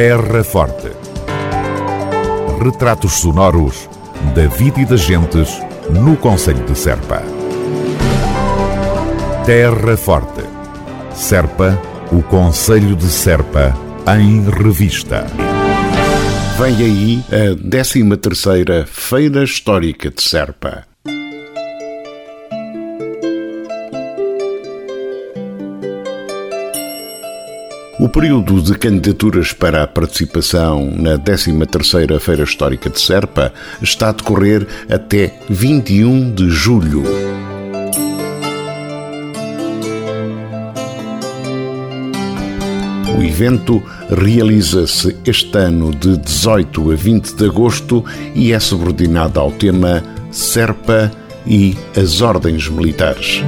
Terra Forte. Retratos sonoros da vida e das gentes no Conselho de Serpa. Terra Forte. Serpa, o Conselho de Serpa, em revista. Vem aí a 13ª Feira Histórica de Serpa. O período de candidaturas para a participação na 13ª Feira Histórica de Serpa está a decorrer até 21 de julho. O evento realiza-se este ano de 18 a 20 de agosto e é subordinado ao tema Serpa e as Ordens Militares.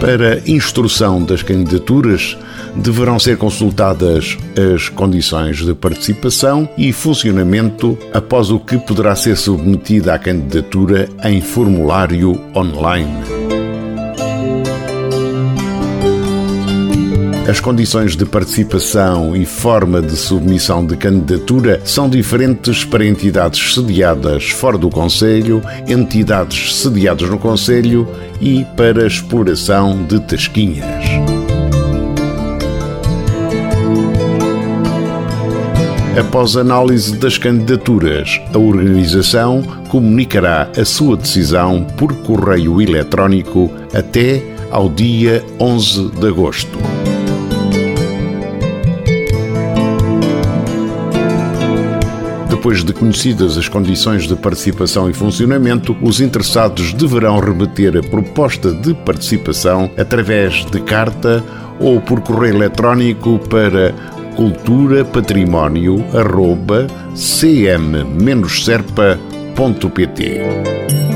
Para instrução das candidaturas, deverão ser consultadas as condições de participação e funcionamento, após o que poderá ser submetida a candidatura em formulário online. As condições de participação e forma de submissão de candidatura são diferentes para entidades sediadas fora do Conselho, entidades sediadas no Conselho e para exploração de tasquinhas. Após análise das candidaturas, a organização comunicará a sua decisão por correio eletrónico até ao dia 11 de agosto. Depois de conhecidas as condições de participação e funcionamento, os interessados deverão remeter a proposta de participação através de carta ou por correio eletrónico para culturapatrimónio.cm-serpa.pt.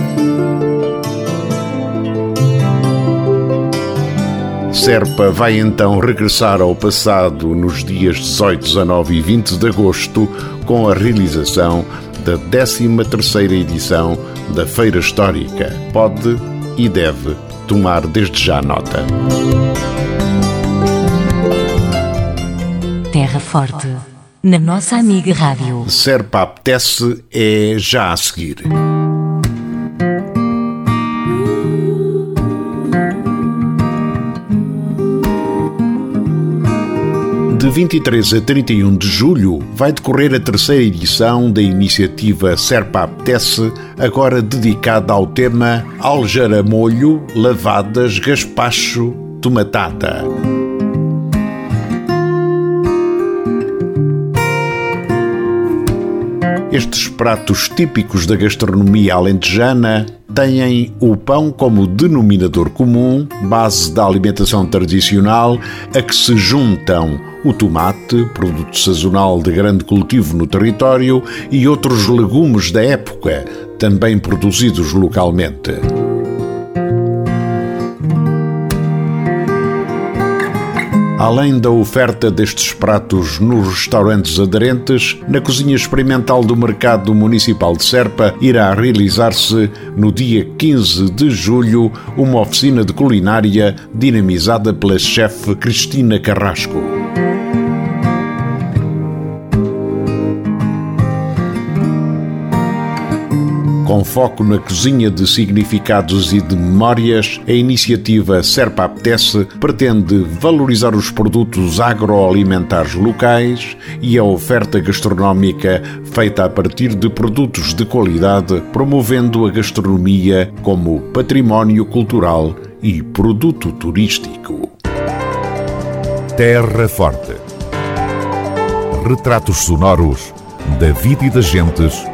Serpa vai então regressar ao passado nos dias 18, 19 e 20 de agosto com a realização da 13ª edição da Feira Histórica. Pode e deve tomar desde já nota. Terra Forte, na nossa amiga Rádio. Serpa apetece é já a seguir. 23 a 31 de julho vai decorrer a terceira edição da iniciativa Serpa Apetece, agora dedicada ao tema Aljaramolho, Lavadas, Gaspacho, Tomatada. Estes pratos típicos da gastronomia alentejana têm o pão como denominador comum, base da alimentação tradicional, a que se juntam o tomate, produto sazonal de grande cultivo no território, e outros legumes da época, também produzidos localmente. Além da oferta destes pratos nos restaurantes aderentes, na cozinha experimental do Mercado Municipal de Serpa irá realizar-se no dia 15 de julho uma oficina de culinária dinamizada pela chefe Cristina Carrasco. Com foco na cozinha de significados e de memórias, a iniciativa Serpa Apetece pretende valorizar os produtos agroalimentares locais e a oferta gastronómica feita a partir de produtos de qualidade, promovendo a gastronomia como património cultural e produto turístico. Terra Forte. Retratos sonoros da vida e das gentes